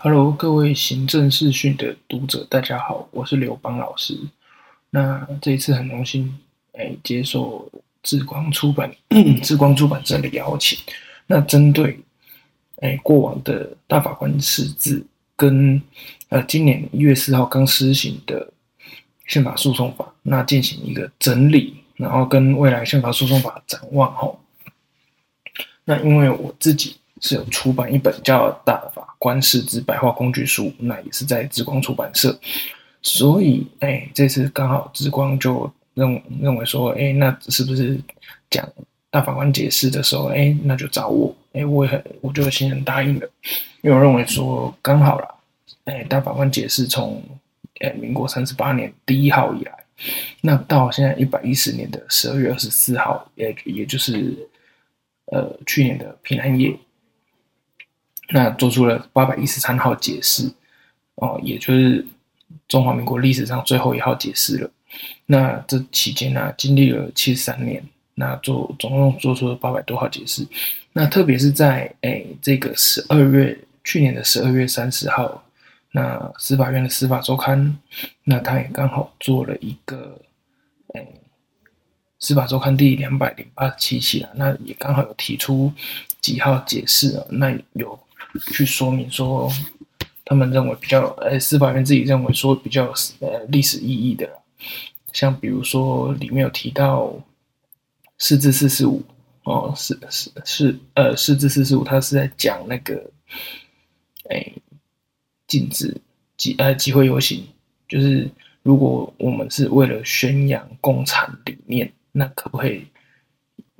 Hello，各位行政视讯的读者，大家好，我是刘邦老师。那这一次很荣幸，哎，接受志光出版、志光出版社的邀请。那针对哎过往的大法官释字跟呃今年一月四号刚施行的宪法诉讼法，那进行一个整理，然后跟未来宪法诉讼法展望吼。那因为我自己。是有出版一本叫《大法官释字白话工具书》，那也是在志光出版社，所以哎，这次刚好志光就认认为说，哎，那是不是讲大法官解释的时候，哎，那就找我，哎，我也很，我就欣然答应了，因为我认为说刚好啦，哎，大法官解释从哎民国三十八年第一号以来，那到现在一百一十年的十二月二十四号，也也就是呃去年的平安夜。那做出了八百一十三号解释，哦，也就是中华民国历史上最后一号解释了。那这期间呢、经历了七十三年，那做总共做出了八百多号解释。那特别是在诶这个十二月，去年的十二月三十号，那司法院的司法周刊，那他也刚好做了一个诶司法周刊第两百零八十七期啊，那也刚好有提出几号解释啊，那有。去说明说，他们认为比较，呃，司法院自己认为说比较呃历史意义的，像比如说里面有提到四至四四五哦，是是是，呃，四至四四五，他是在讲那个，哎，禁止集呃集会游行，就是如果我们是为了宣扬共产理念，那可不可以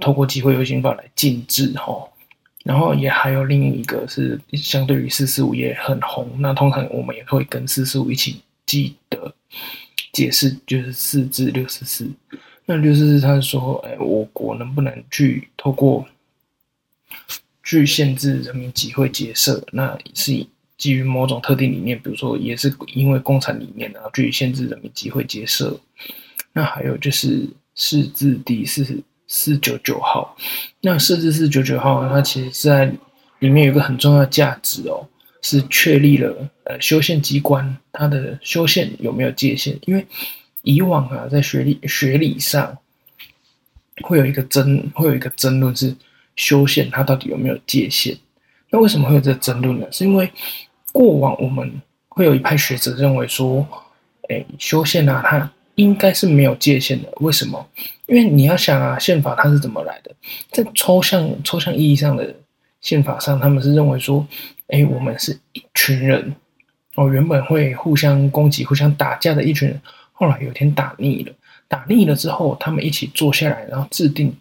透过集会游行法来禁止？哈。然后也还有另一个是相对于四四五也很红，那通常我们也会跟四四五一起记得解释，就是四至六十四。那六十四他说，哎，我国能不能去透过去限制人民集会结社？那是基于某种特定理念，比如说也是因为共产理念，然后去限制人民集会结社。那还有就是四字第四十。四九九号，那设置四九九号，它其实在里面有一个很重要的价值哦，是确立了呃修宪机关它的修宪有没有界限？因为以往啊，在学理学理上会有一个争，会有一个争论是修宪它到底有没有界限？那为什么会有这个争论呢？是因为过往我们会有一派学者认为说，哎，修宪啊，它应该是没有界限的。为什么？因为你要想啊，宪法它是怎么来的？在抽象抽象意义上的宪法上，他们是认为说，哎，我们是一群人哦，原本会互相攻击、互相打架的一群人，后来有一天打腻了，打腻了之后，他们一起坐下来，然后制定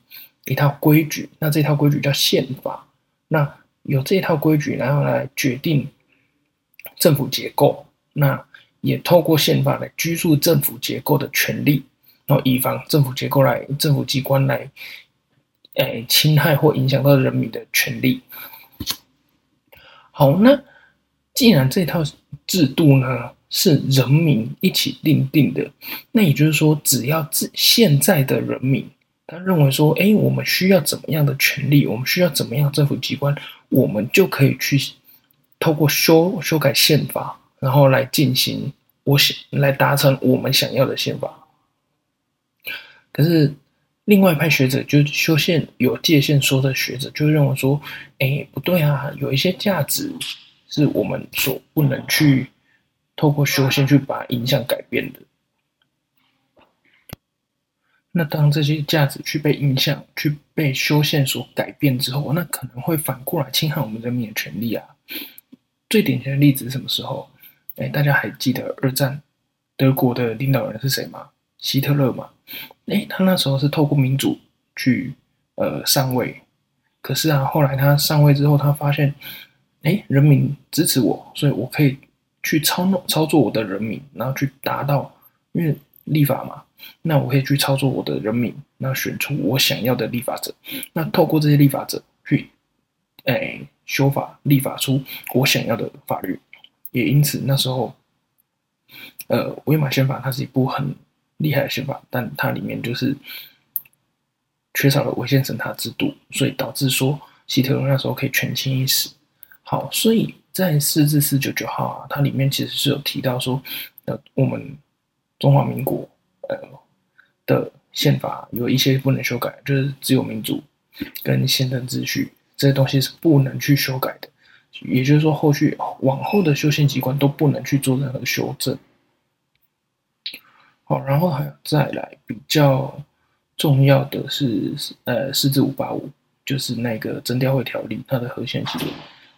一套规矩。那这套规矩叫宪法。那有这套规矩，然后来决定政府结构。那也透过宪法来拘束政府结构的权利。然后以防政府结构来、政府机关来，诶侵害或影响到人民的权利。好，那既然这套制度呢是人民一起订定的，那也就是说，只要自现在的人民他认为说，诶，我们需要怎么样的权利，我们需要怎么样政府机关，我们就可以去透过修修改宪法，然后来进行我想来达成我们想要的宪法。可是，另外一派学者就修宪有界限说的学者就认为说，哎，不对啊，有一些价值是我们所不能去透过修宪去把影响改变的。那当这些价值去被影响、去被修宪所改变之后，那可能会反过来侵害我们人民的权利啊。最典型的例子是什么时候？哎，大家还记得二战德国的领导人是谁吗？希特勒嘛。诶，他那时候是透过民主去呃上位，可是啊，后来他上位之后，他发现，诶，人民支持我，所以我可以去操弄操作我的人民，然后去达到，因为立法嘛，那我可以去操作我的人民，那选出我想要的立法者，那透过这些立法者去，诶，修法立法出我想要的法律，也因此那时候，呃，维玛宪法它是一部很。厉害的宪法，但它里面就是缺少了违宪审查制度，所以导致说希特勒那时候可以权倾一时。好，所以在释字四九九号啊，它里面其实是有提到说，呃，我们中华民国呃的宪法有一些不能修改，就是只有民主跟宪政秩序这些东西是不能去修改的。也就是说，后续往后的修宪机关都不能去做任何修正。好，然后还有再来比较重要的是，呃，四至五八五，就是那个侦调会条例它的合宪性。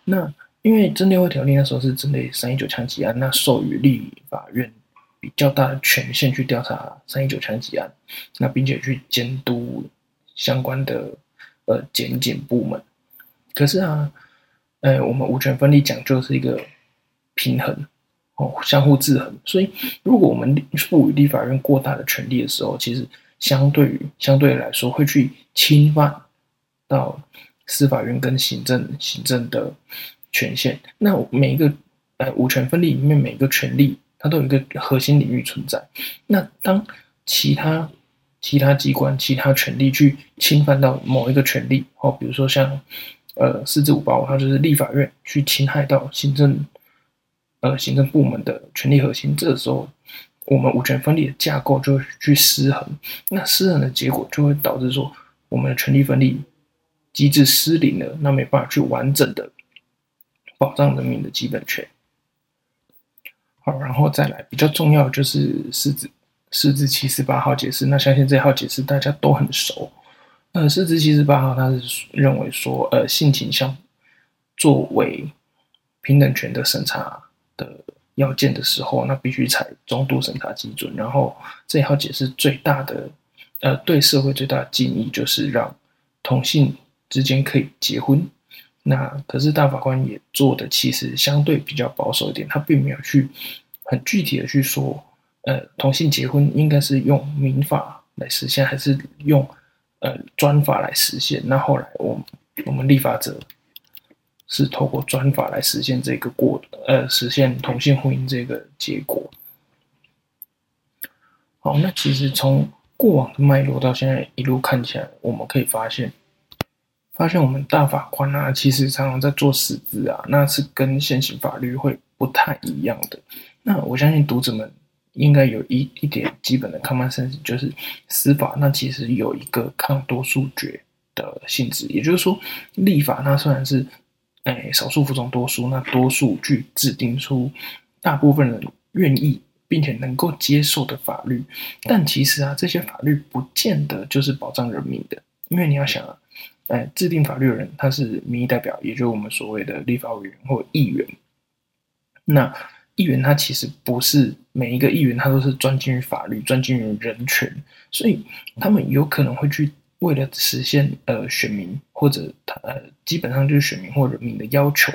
那因为侦调会条例那时候是针对三一九枪击案，那授予立法院比较大的权限去调查三一九枪击案，那并且去监督相关的呃检警部门。可是啊，呃，我们五权分立讲究是一个平衡哦，相互制衡。所以，如果我们赋予立法院过大的权力的时候，其实相对于相对来说会去侵犯到司法院跟行政行政的。权限，那每一个呃五权分立里面每一个权利，它都有一个核心领域存在。那当其他其他机关、其他权利去侵犯到某一个权利，哦，比如说像呃四至五包，它就是立法院去侵害到行政呃行政部门的权利核心，这个时候我们五权分立的架构就会去失衡。那失衡的结果就会导致说我们的权利分立机制失灵了，那没办法去完整的。保障人民的基本权。好，然后再来比较重要的就是四至四至七十八号解释。那相信这号解释大家都很熟。呃，释字七十八号，他是认为说，呃，性倾向作为平等权的审查的要件的时候，那必须采中度审查基准。然后这一号解释最大的，呃，对社会最大的敬意就是让同性之间可以结婚。那可是大法官也做的其实相对比较保守一点，他并没有去很具体的去说，呃，同性结婚应该是用民法来实现，还是用呃专法来实现？那后来我我们立法者是透过专法来实现这个过，呃，实现同性婚姻这个结果。好，那其实从过往的脉络到现在一路看起来，我们可以发现。发现我们大法官啊，其实常常在做释字啊，那是跟现行法律会不太一样的。那我相信读者们应该有一一点基本的 common sense，就是司法那其实有一个抗多数决的性质，也就是说，立法那虽然是哎少数服从多数，那多数去制定出大部分人愿意并且能够接受的法律，但其实啊，这些法律不见得就是保障人民的，因为你要想啊。哎，制定法律的人他是民意代表，也就是我们所谓的立法委员或议员。那议员他其实不是每一个议员他都是专精于法律、专精于人权，所以他们有可能会去为了实现呃选民或者他呃基本上就是选民或人民的要求，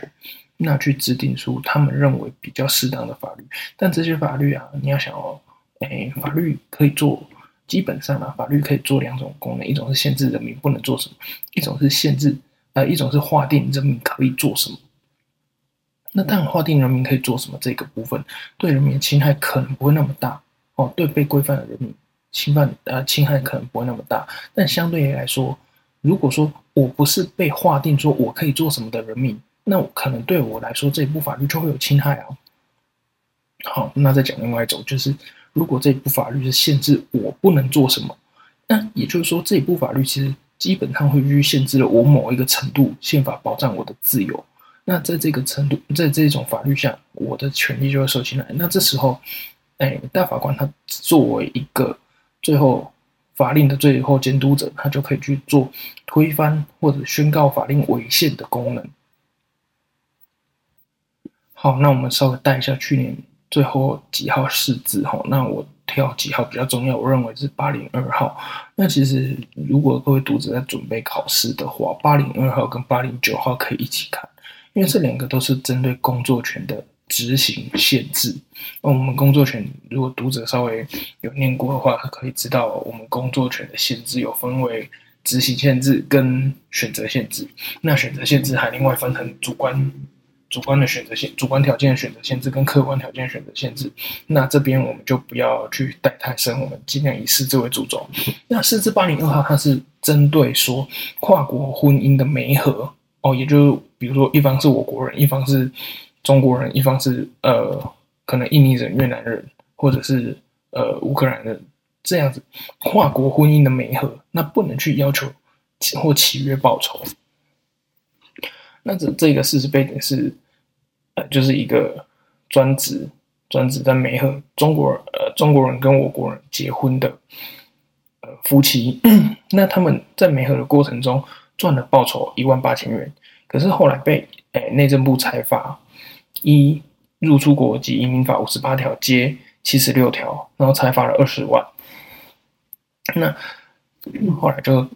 那去制定出他们认为比较适当的法律。但这些法律啊，你要想哦，哎，法律可以做。基本上啊，法律可以做两种功能，一种是限制人民不能做什么，一种是限制，呃，一种是划定人民可以做什么。那当然，划定人民可以做什么这个部分，对人民的侵害可能不会那么大哦，对被规范的人民侵犯呃侵害可能不会那么大。但相对于来说，如果说我不是被划定说我可以做什么的人民，那我可能对我来说这一部法律就会有侵害啊。好，那再讲另外一种就是。如果这部法律是限制我不能做什么，那也就是说，这一部法律其实基本上会去限制了我某一个程度宪法保障我的自由。那在这个程度，在这种法律下，我的权利就会受侵害。那这时候，哎，大法官他作为一个最后法令的最后监督者，他就可以去做推翻或者宣告法令违宪的功能。好，那我们稍微带一下去年。最后几号试字哈？那我挑几号比较重要？我认为是八零二号。那其实如果各位读者在准备考试的话，八零二号跟八零九号可以一起看，因为这两个都是针对工作权的执行限制。那我们工作权，如果读者稍微有念过的话，可以知道我们工作权的限制有分为执行限制跟选择限制。那选择限制还另外分成主观。主观的选择限，主观条件的选择限制跟客观条件选择限制，那这边我们就不要去带太深，我们尽量以四字为主轴。那四字八零二号，它是针对说跨国婚姻的媒合哦，也就比如说一方是我国人，一方是中国人，一方是呃可能印尼人、越南人，或者是呃乌克兰人这样子跨国婚姻的媒合，那不能去要求或契约报酬。那这这个事实背景是，呃，就是一个专职专职在媒合中国呃中国人跟我国人结婚的呃夫妻，那他们在媒合的过程中赚了报酬一万八千元，可是后来被诶内政部裁罚，一入出国及移民法五十八条接七十六条，然后裁罚了二十万。那后来就。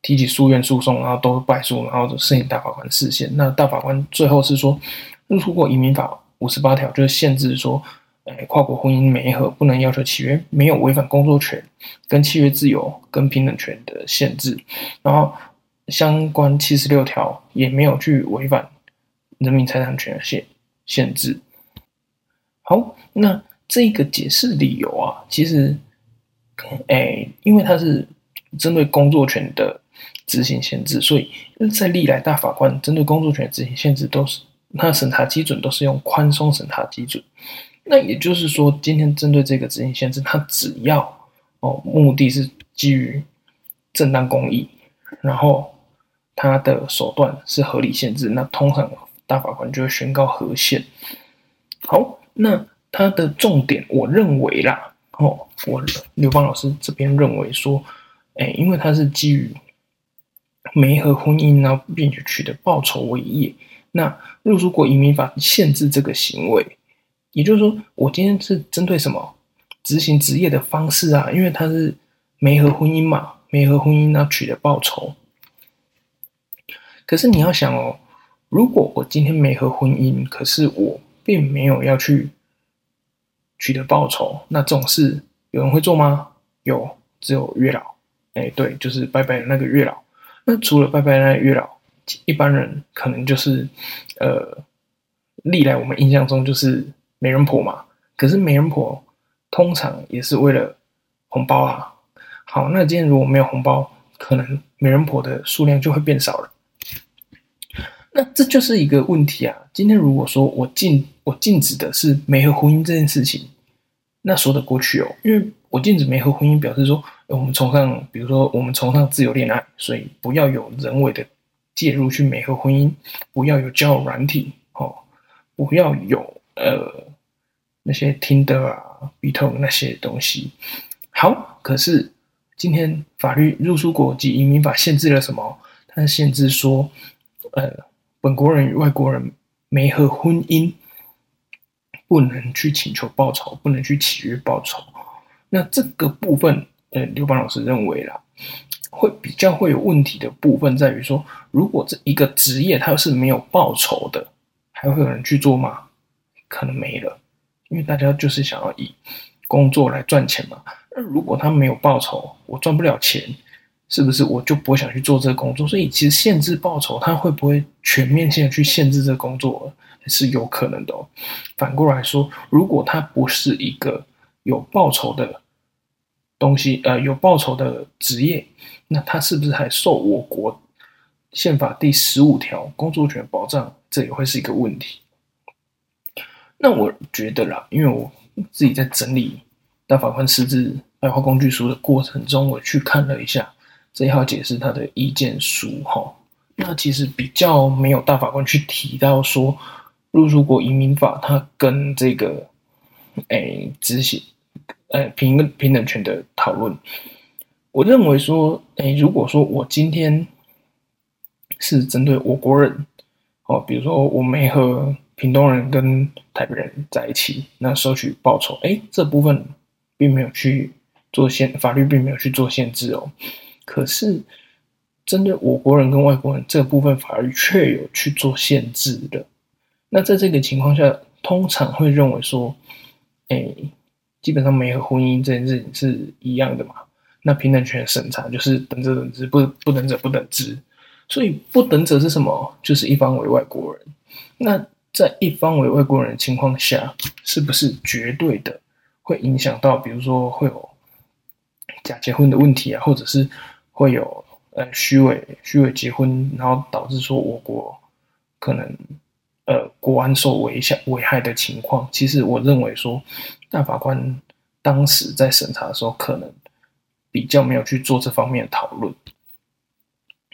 提起诉愿诉讼，然后都败诉，然后就申请大法官释宪。那大法官最后是说，入出国移民法五十八条就是限制说，诶，跨国婚姻媒合不能要求契约没有违反工作权跟契约自由跟平等权的限制，然后相关七十六条也没有去违反人民财产权的限限制。好，那这个解释理由啊，其实，诶，因为它是针对工作权的。执行限制，所以在历来大法官针对工作权执行限制都是，那审查基准都是用宽松审查基准。那也就是说，今天针对这个执行限制，它只要哦目的是基于正当公益，然后它的手段是合理限制，那通常大法官就会宣告合宪。好，那它的重点，我认为啦，哦，我刘邦老师这边认为说，哎，因为它是基于。媒合婚姻，然后并且取得报酬为业，那入出国移民法限制这个行为，也就是说，我今天是针对什么执行职业的方式啊？因为它是媒合婚姻嘛，媒合婚姻然后取得报酬。可是你要想哦，如果我今天没合婚姻，可是我并没有要去取得报酬，那这种事有人会做吗？有，只有月老。哎，对，就是拜拜的那个月老。那除了拜拜那月老，一般人可能就是，呃，历来我们印象中就是媒人婆嘛。可是媒人婆通常也是为了红包啊。好，那今天如果没有红包，可能媒人婆的数量就会变少了。那这就是一个问题啊。今天如果说我禁我禁止的是媒合婚姻这件事情，那说得过去哦，因为我禁止媒合婚姻，表示说。我们崇尚，比如说，我们崇尚自由恋爱，所以不要有人为的介入去媒合婚姻，不要有交友软体，哦，不要有呃那些 Tinder 啊、Bito 那些东西。好，可是今天法律入出国及移民法限制了什么？它限制说，呃，本国人与外国人没合婚姻不能去请求报酬，不能去契约报酬。那这个部分。呃，刘邦老师认为啦，会比较会有问题的部分在于说，如果这一个职业它是没有报酬的，还会有人去做吗？可能没了，因为大家就是想要以工作来赚钱嘛。那如果他没有报酬，我赚不了钱，是不是我就不会想去做这个工作？所以其实限制报酬，它会不会全面性的去限制这个工作，是有可能的哦。反过来说，如果它不是一个有报酬的。东西呃有报酬的职业，那他是不是还受我国宪法第十五条工作权保障？这也会是一个问题。那我觉得啦，因为我自己在整理大法官释字白话工具书的过程中，我去看了一下这一号解释他的意见书哈。那其实比较没有大法官去提到说入出国移民法它跟这个诶执行。呃，平平等权的讨论，我认为说，哎，如果说我今天是针对我国人，哦，比如说我没和屏东人跟台北人在一起，那收取报酬，哎，这部分并没有去做限，法律并没有去做限制哦。可是针对我国人跟外国人这部分，法律却有去做限制的。那在这个情况下，通常会认为说，哎。基本上没有婚姻这件事情是一样的嘛？那平等权审查就是等者等之，不不等者不等之。所以不等者是什么？就是一方为外国人。那在一方为外国人的情况下，是不是绝对的会影响到，比如说会有假结婚的问题啊，或者是会有呃虚伪虚伪结婚，然后导致说我国可能呃国安受危险危害的情况，其实我认为说大法官当时在审查的时候，可能比较没有去做这方面的讨论。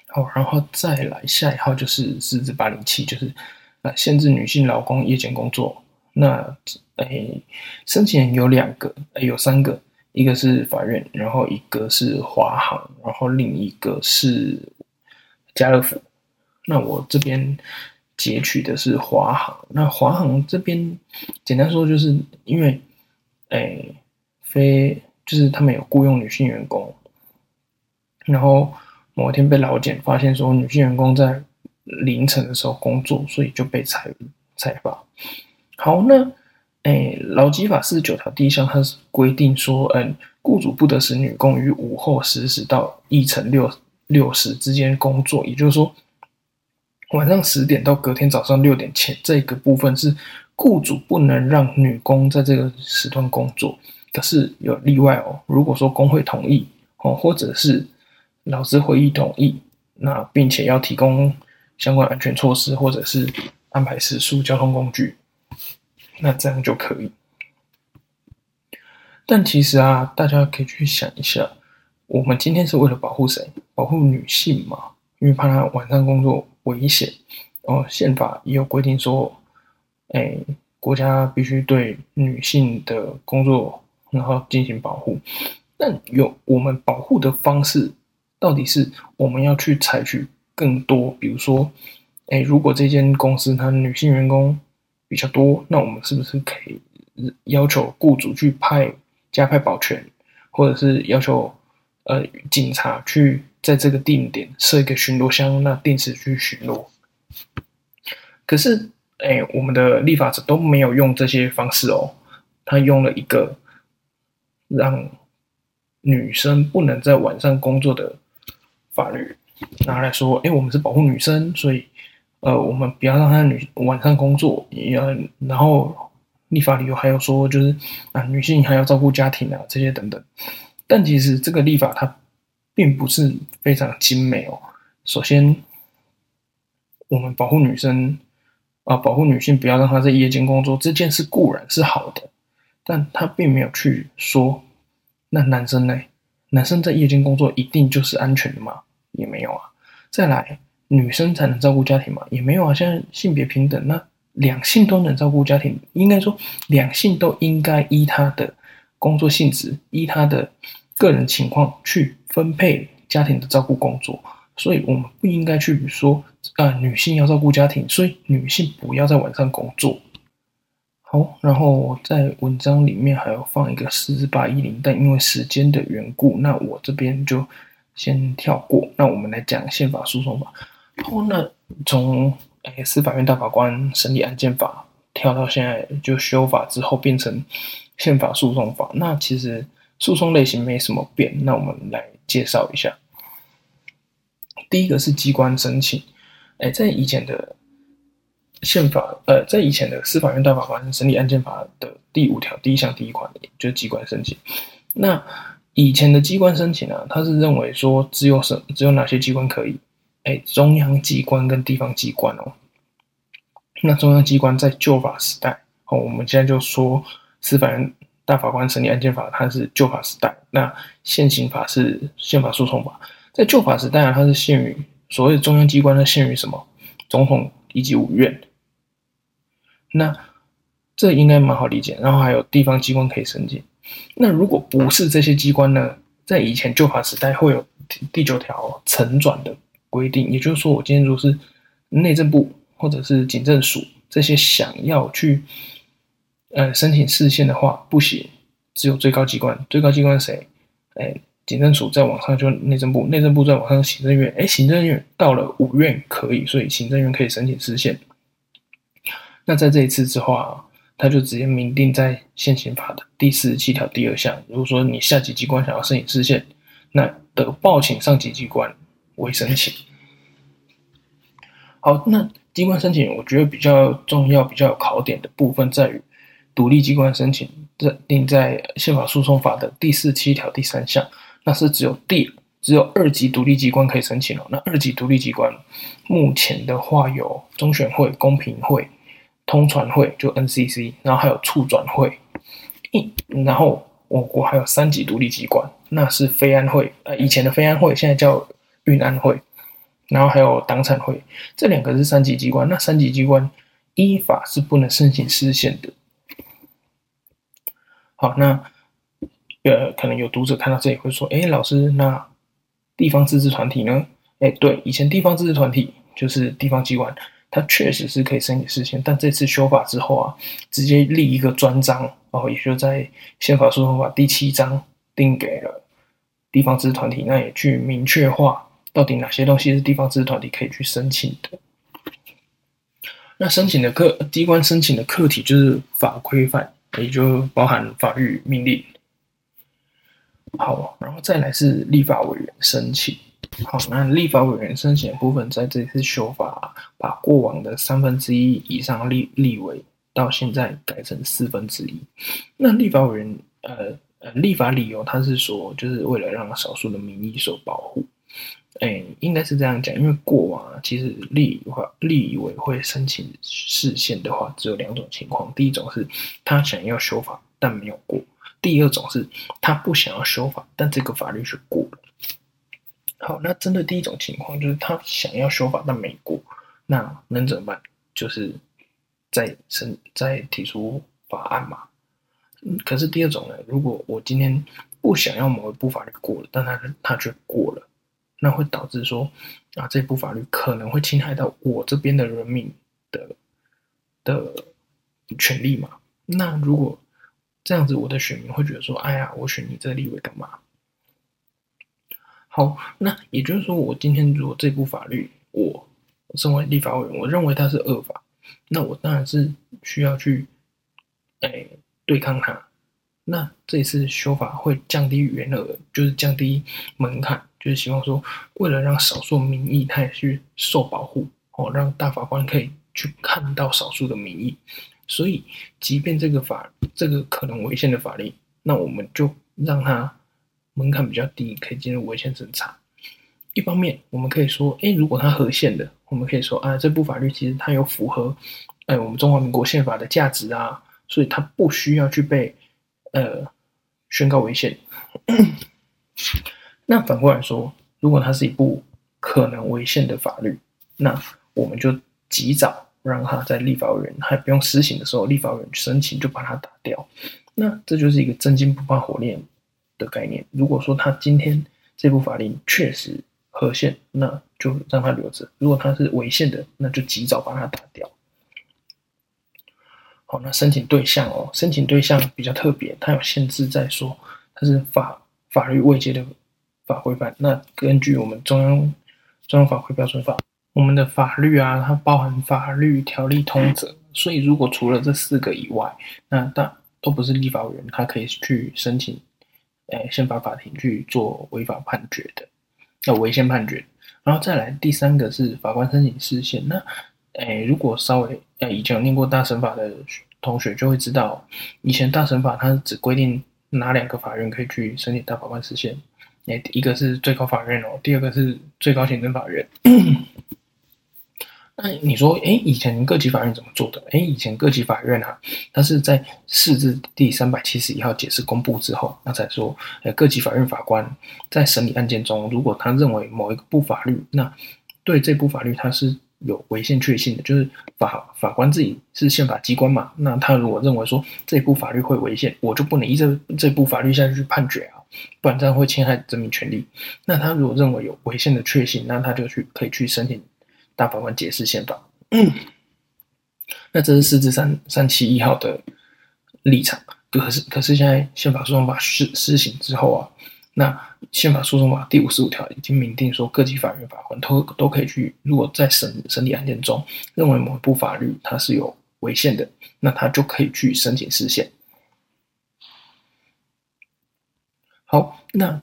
好，然后再来下一号就是四字八零七，就是呃限制女性劳工夜间工作。那诶，申请人有两个，诶，有三个。一个是法院，然后一个是华航，然后另一个是家乐福。那我这边截取的是华航。那华航这边简单说，就是因为，诶，非就是他们有雇佣女性员工，然后某一天被劳检发现说女性员工在凌晨的时候工作，所以就被裁裁罚。好，那。哎，劳基法四十九条第一项，它是规定说，嗯，雇主不得使女工于午后十时到一晨六六时之间工作，也就是说，晚上十点到隔天早上六点前，这个部分是雇主不能让女工在这个时段工作。可是有例外哦，如果说工会同意哦，或者是劳资会议同意，那并且要提供相关安全措施，或者是安排食宿交通工具。那这样就可以，但其实啊，大家可以去想一下，我们今天是为了保护谁？保护女性嘛，因为怕她晚上工作危险。哦，宪法也有规定说，哎，国家必须对女性的工作然后进行保护。但有我们保护的方式，到底是我们要去采取更多，比如说，哎，如果这间公司它女性员工。比较多，那我们是不是可以要求雇主去派加派保全，或者是要求呃警察去在这个定点设一个巡逻箱，那定时去巡逻？可是，哎，我们的立法者都没有用这些方式哦，他用了一个让女生不能在晚上工作的法律拿来说，哎，我们是保护女生，所以。呃，我们不要让她女晚上工作，也要，然后立法理由还有说，就是啊，女性还要照顾家庭啊，这些等等。但其实这个立法它并不是非常精美哦。首先，我们保护女生啊，保护女性不要让她在夜间工作，这件事固然是好的，但他并没有去说，那男生呢？男生在夜间工作一定就是安全的吗？也没有啊。再来。女生才能照顾家庭嘛？也没有啊。现在性别平等，那两性都能照顾家庭。应该说，两性都应该依他的工作性质，依他的个人情况去分配家庭的照顾工作。所以，我们不应该去说啊、呃，女性要照顾家庭，所以女性不要在晚上工作。好，然后在文章里面还要放一个四八一零，但因为时间的缘故，那我这边就先跳过。那我们来讲宪法诉讼法。然后那从诶司法院大法官审理案件法跳到现在就修法之后变成宪法诉讼法，那其实诉讼类型没什么变。那我们来介绍一下，第一个是机关申请。诶，在以前的宪法，呃，在以前的司法院大法官审理案件法的第五条第一项第一款，就是机关申请。那以前的机关申请呢，他是认为说只有什只有哪些机关可以。哎，中央机关跟地方机关哦，那中央机关在旧法时代哦，我们现在就说司法人大法官审理案件法，它是旧法时代。那现行法是宪法诉讼法，在旧法时代啊，它是限于所谓的中央机关它，限于什么？总统以及五院。那这应该蛮好理解。然后还有地方机关可以申请。那如果不是这些机关呢，在以前旧法时代会有第九条承转的。规定，也就是说，我今天如果是内政部或者是警政署这些想要去呃申请释宪的话，不行，只有最高机关。最高机关谁？哎，警政署再往上就内政部，内政部再往上行政院。哎，行政院到了五院可以，所以行政院可以申请释宪。那在这一次之后啊，他就直接明定在现行法的第四十七条第二项，如果说你下级机关想要申请释宪，那得报请上级机关。为申请。好，那机关申请，我觉得比较重要、比较有考点的部分在于独立机关申请，认定在宪法诉讼法的第四七条第三项，那是只有第只有二级独立机关可以申请哦。那二级独立机关目前的话有中选会、公平会、通传会就 NCC，然后还有促转会，一然后我国还有三级独立机关，那是非安会，呃，以前的非安会现在叫运安会，然后还有党产会，这两个是三级机关，那三级机关依法是不能申请释宪的。好，那呃，可能有读者看到这里会说，哎，老师，那地方自治团体呢？哎，对，以前地方自治团体就是地方机关。它确实是可以申请释宪，但这次修法之后啊，直接立一个专章，哦，也就在宪法诉讼法第七章定给了地方自治团体，那也去明确化到底哪些东西是地方自治团体可以去申请的。那申请的课机关申请的课题就是法规范，也就包含法律命令。好，然后再来是立法委员申请。好，那立法委员申请的部分，在这次修法，把过往的三分之一以上立立为，到现在改成四分之一。那立法委员，呃呃，立法理由他是说，就是为了让少数的民意受保护。哎，应该是这样讲，因为过往啊，其实立法立委会申请释宪的话，只有两种情况：第一种是他想要修法但没有过；第二种是他不想要修法，但这个法律却过了。好，那针对第一种情况，就是他想要修法但没过，那能怎么办？就是再申再提出法案嘛。可是第二种呢，如果我今天不想要某一部法律过了，但他他却过了，那会导致说啊，这部法律可能会侵害到我这边的人民的的权利嘛。那如果这样子，我的选民会觉得说，哎呀，我选你这个立委干嘛？好，那也就是说，我今天如果这部法律，我身为立法委员，我认为它是恶法，那我当然是需要去，哎、对抗它。那这一次修法会降低原额，就是降低门槛，就是希望说，为了让少数民意他也去受保护，哦，让大法官可以去看到少数的民意。所以，即便这个法，这个可能违宪的法律，那我们就让它。门槛比较低，可以进入违宪审查。一方面，我们可以说，诶，如果它合宪的，我们可以说啊，这部法律其实它有符合，呃，我们中华民国宪法的价值啊，所以它不需要去被呃宣告违宪。那反过来说，如果它是一部可能违宪的法律，那我们就及早让它在立法委员还不用施行的时候，立法委员申请就把它打掉。那这就是一个真金不怕火炼的概念，如果说他今天这部法令确实合宪，那就让他留着；如果他是违宪的，那就及早把它打掉。好，那申请对象哦，申请对象比较特别，它有限制在说它是法法律未接的法规范。那根据我们中央中央法规标准法，我们的法律啊，它包含法律条例通则，所以如果除了这四个以外，那大都不是立法委员，他可以去申请。诶，宪法法庭去做违法判决的，要违宪判决，然后再来第三个是法官申请释宪。那，诶，如果稍微呃以前有念过大审法的同学就会知道，以前大审法它只规定哪两个法院可以去申请大法官释宪，诶，一个是最高法院哦，第二个是最高行政法院。那你说，哎，以前各级法院怎么做的？哎，以前各级法院啊，它是在释字第三百七十一号解释公布之后，那才说，诶，各级法院法官在审理案件中，如果他认为某一部法律，那对这部法律它是有违宪确信的，就是法法官自己是宪法机关嘛，那他如果认为说这部法律会违宪，我就不能依这这部法律下去判决啊，不然这样会侵害人民权利。那他如果认为有违宪的确信，那他就去可以去申请。大法官解释宪法，嗯，那这是释字三三七一号的立场。可是，可是现在宪法诉讼法施施行之后啊，那宪法诉讼法第五十五条已经明定说，各级法院法官都都可以去，如果在审审理案件中认为某一部法律它是有违宪的，那他就可以去申请释宪。好，那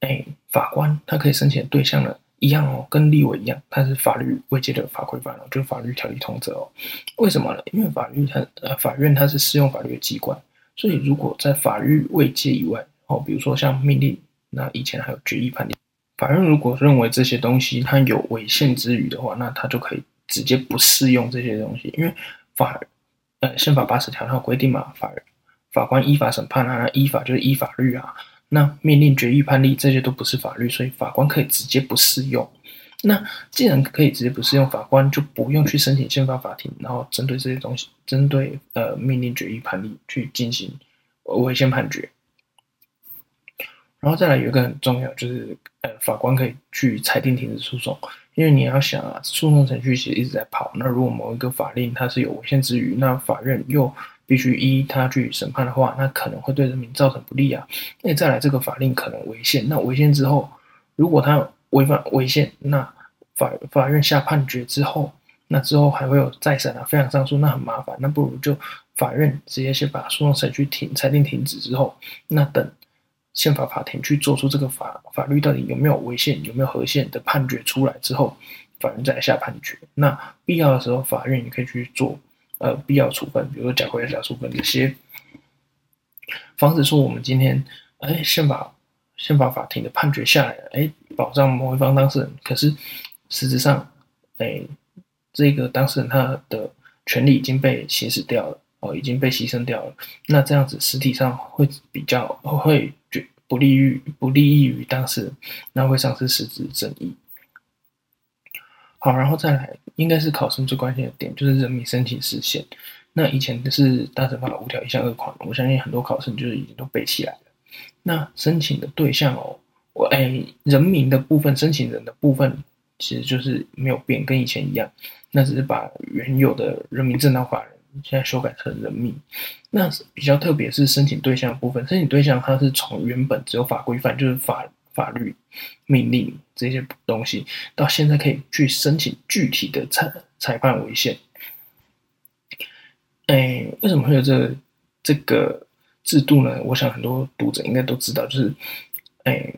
哎，法官他可以申请的对象呢？一样哦，跟立委一样，它是法律位阶的法规范哦，就是法律条例通则哦。为什么呢？因为法律它呃，法院它是适用法律的机关，所以如果在法律位阶以外哦，比如说像命令，那以前还有决议判例，法院如果认为这些东西它有违宪之余的话，那它就可以直接不适用这些东西，因为法呃，宪法八十条它规定嘛，法法官依法审判啊，依法就是依法律啊。那命令、决议、判例这些都不是法律，所以法官可以直接不适用。那既然可以直接不适用，法官就不用去申请宪法法庭，然后针对这些东西，针对呃命令、决议、判例去进行违宪判决。然后再来有一个很重要，就是呃法官可以去裁定停止诉讼，因为你要想啊，诉讼程序其实一直在跑。那如果某一个法令它是有违宪之余，那法院又必须依他去审判的话，那可能会对人民造成不利啊。那再来，这个法令可能违宪，那违宪之后，如果他违反违宪，那法法院下判决之后，那之后还会有再审啊，非常上诉，那很麻烦。那不如就法院直接先把诉讼程序停裁定停止之后，那等宪法法庭去做出这个法法律到底有没有违宪、有没有合宪的判决出来之后，法院再来下判决。那必要的时候，法院也可以去做。呃，必要处分，比如说假规假处分这些，防止说我们今天，哎，宪法宪法法庭的判决下来了，哎，保障某一方当事人，可是实质上，哎，这个当事人他的权利已经被行使掉了，哦，已经被牺牲掉了，那这样子实体上会比较会不利于不利益于当事人，那会丧失实质正义。好，然后再来，应该是考生最关心的点，就是人民申请时限。那以前的是大乘法五条一项二款，我相信很多考生就是已经都背起来了。那申请的对象哦，我哎，人民的部分，申请人的部分其实就是没有变，跟以前一样。那只是把原有的人民正当法人现在修改成人民。那比较特别是申请对象部分，申请对象它是从原本只有法规范，就是法。法律命令这些东西，到现在可以去申请具体的裁裁判违宪。哎，为什么会有这、这个制度呢？我想很多读者应该都知道，就是哎，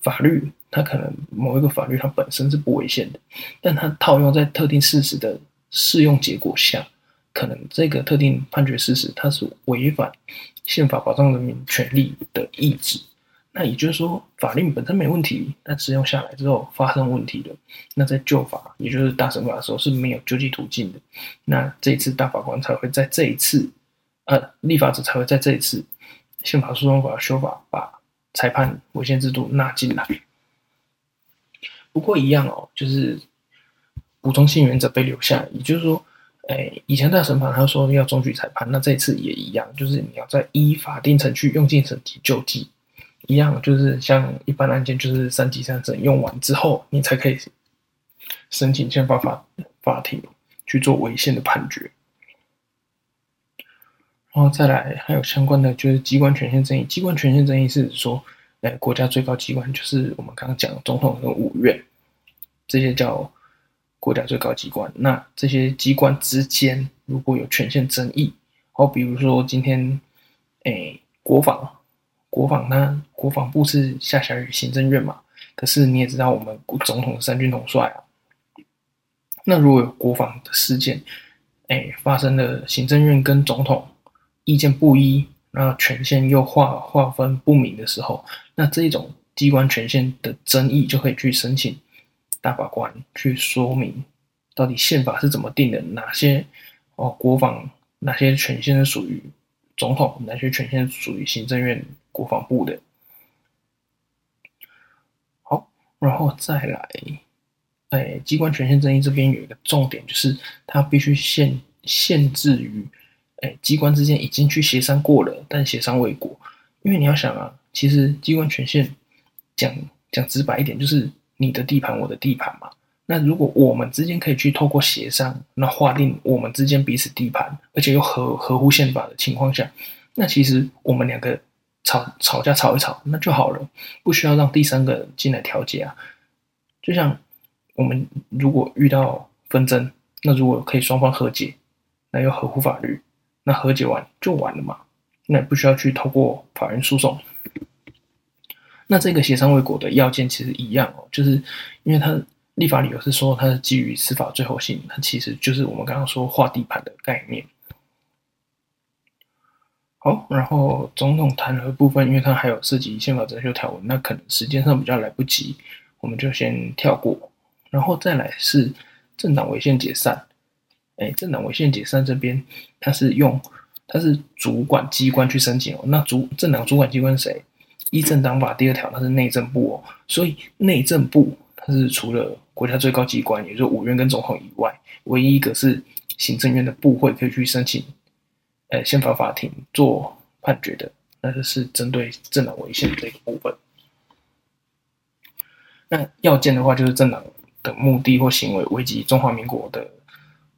法律它可能某一个法律它本身是不违宪的，但它套用在特定事实的适用结果下，可能这个特定判决事实它是违反宪法保障人民权利的意志。那也就是说，法令本身没问题，但适用下来之后发生问题的。那在旧法，也就是大审法的时候是没有救济途径的。那这一次大法官才会在这一次，呃，立法者才会在这一次宪法诉讼法修法，把裁判违宪制度纳进来。不过一样哦，就是补充性原则被留下，也就是说，哎，以前大审法他说要终局裁判，那这一次也一样，就是你要在依法定程序用尽审级救济。一样，就是像一般案件，就是三级三审用完之后，你才可以申请宪法法法庭去做违宪的判决。然后再来，还有相关的就是机关权限争议。机关权限争议是指说，哎，国家最高机关就是我们刚刚讲的总统跟五院，这些叫国家最高机关。那这些机关之间如果有权限争议，好，比如说今天，哎，国防。国防呢？国防部是下辖于行政院嘛？可是你也知道，我们总统三军统帅啊。那如果有国防的事件，哎，发生了行政院跟总统意见不一，那权限又划划分不明的时候，那这种机关权限的争议就可以去申请大法官去说明，到底宪法是怎么定的，哪些哦国防哪些权限是属于总统，哪些权限属于行政院。国防部的，好，然后再来，哎，机关权限争议这边有一个重点，就是它必须限限制于，哎，机关之间已经去协商过了，但协商未果。因为你要想啊，其实机关权限讲讲直白一点，就是你的地盘，我的地盘嘛。那如果我们之间可以去透过协商，那划定我们之间彼此地盘，而且又合合乎宪法的情况下，那其实我们两个。吵吵架吵一吵，那就好了，不需要让第三个人进来调解啊。就像我们如果遇到纷争，那如果可以双方和解，那又合乎法律，那和解完就完了嘛，那也不需要去透过法院诉讼。那这个协商未果的要件其实一样哦，就是因为它立法理由是说它是基于司法最后性，它其实就是我们刚刚说划地盘的概念。好，然后总统弹劾部分，因为它还有涉及宪法整修条文，那可能时间上比较来不及，我们就先跳过。然后再来是政党违宪解散，哎，政党违宪解散这边，它是用它是主管机关去申请哦。那主政党主管机关谁？一政党法第二条，它是内政部哦。所以内政部它是除了国家最高机关，也就是五院跟总统以外，唯一一个是行政院的部会可以去申请，呃，宪法法庭做判决的，那就是针对政党违宪这个部分。那要件的话，就是政党的目的或行为危及中华民国的。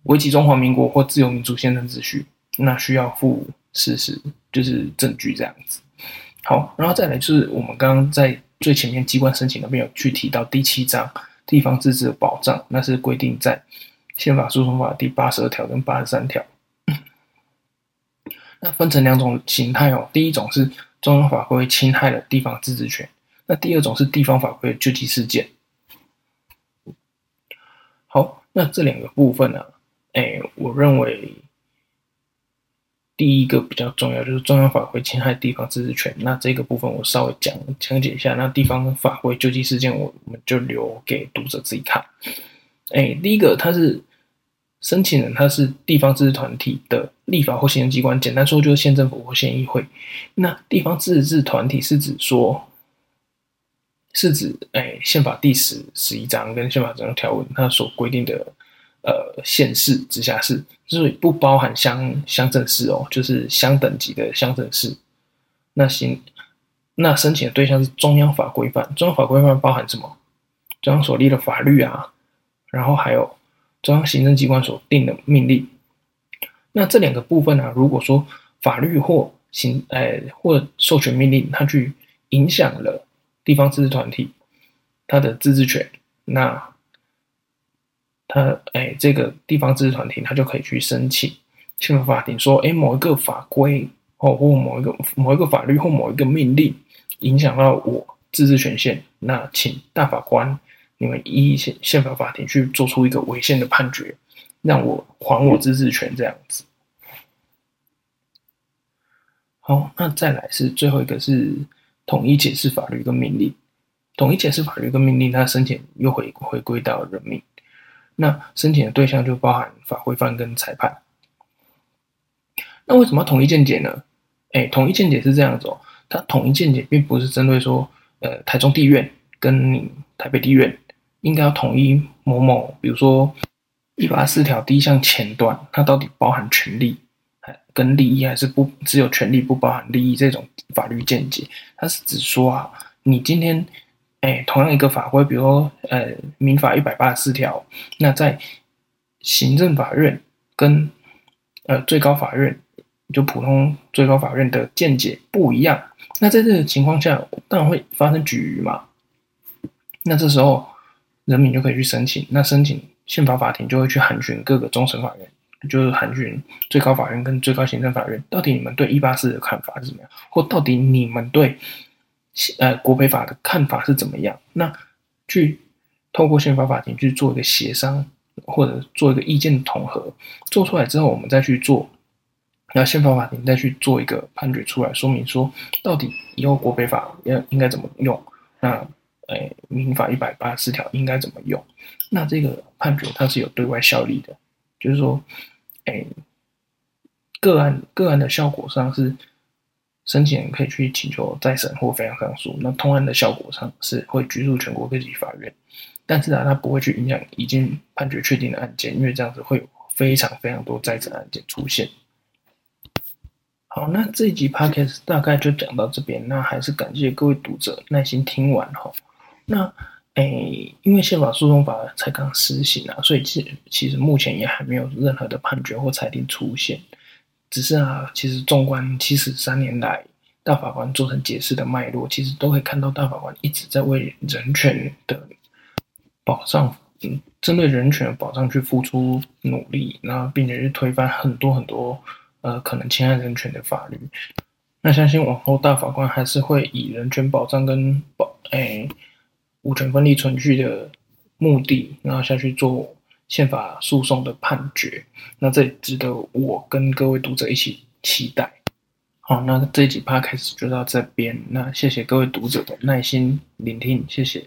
危及中华民国或自由民主宪政秩序，那需要附事实，就是证据这样子。好，然后再来就是我们刚刚在最前面机关申请那边有去提到第七章地方自治的保障，那是规定在宪法诉讼法第八十二条跟八十三条。那分成两种形态哦，第一种是中央法规侵害了地方自治权，那第二种是地方法规的救济事件。好，那这两个部分呢、啊？哎，我认为第一个比较重要就是中央法规侵害地方自治权。那这个部分我稍微讲讲解一下。那地方法规救济事件，我我们就留给读者自己看。哎，第一个，它是申请人，他是地方自治团体的立法或行政机关，简单说就是县政府或县议会。那地方自治团体是指说，是指哎，宪法第十十一章跟宪法整个条文它所规定的。呃，县市、直辖市，就是不包含乡乡镇市哦，就是乡等级的乡镇市。那行，那申请的对象是中央法规范，中央法规范包含什么？中央所立的法律啊，然后还有中央行政机关所定的命令。那这两个部分呢、啊，如果说法律或行，哎，或授权命令，它去影响了地方自治团体它的自治权，那。他哎，这个地方自治团体，他就可以去申请宪法法庭，说，哎，某一个法规哦，或某一个某一个法律或某一个命令影响到我自治权限，那请大法官你们依宪宪法法庭去做出一个违宪的判决，让我还我自治权这样子。好，那再来是最后一个是统一解释法律跟命令，统一解释法律跟命令，他申请又回回归到人民。那申请的对象就包含法规范跟裁判。那为什么要统一见解呢？哎，统一见解是这样子哦，它统一见解并不是针对说，呃，台中地院跟你台北地院应该要统一某某，比如说一八四条第一项前段，它到底包含权利跟利益，还是不只有权利不包含利益这种法律见解？它是指说啊，你今天。哎，同样一个法规，比如说，呃，民法一百八十四条，那在行政法院跟呃最高法院，就普通最高法院的见解不一样，那在这个情况下，当然会发生齟齬嘛。那这时候，人民就可以去申请，那申请宪法法庭就会去函询各个终审法院，就是函询最高法院跟最高行政法院，到底你们对一八四的看法是怎么样，或到底你们对。呃，国赔法的看法是怎么样？那去透过宪法法庭去做一个协商，或者做一个意见统合，做出来之后，我们再去做，那宪法法庭再去做一个判决出来，说明说到底以后国赔法要应该怎么用？那，呃，民法一百八十四条应该怎么用？那这个判决它是有对外效力的，就是说，哎，个案个案的效果上是。申请人可以去请求再审或非常上诉，那通案的效果上是会拘束全国各级法院，但是啊，它不会去影响已经判决确定的案件，因为这样子会有非常非常多再审案件出现。好，那这一集 podcast 大概就讲到这边，那还是感谢各位读者耐心听完哈。那诶，因为宪法诉讼法才刚施行啊，所以其其实目前也还没有任何的判决或裁定出现。只是啊，其实纵观七十三年来大法官做成解释的脉络，其实都可以看到大法官一直在为人权的保障，嗯，针对人权的保障去付出努力，然后并且去推翻很多很多呃可能侵害人权的法律。那相信往后大法官还是会以人权保障跟保诶五权分立存续的目的，然后下去做。宪法诉讼的判决，那这值得我跟各位读者一起期待。好，那这一集 p 开始就到这边，那谢谢各位读者的耐心聆听，谢谢。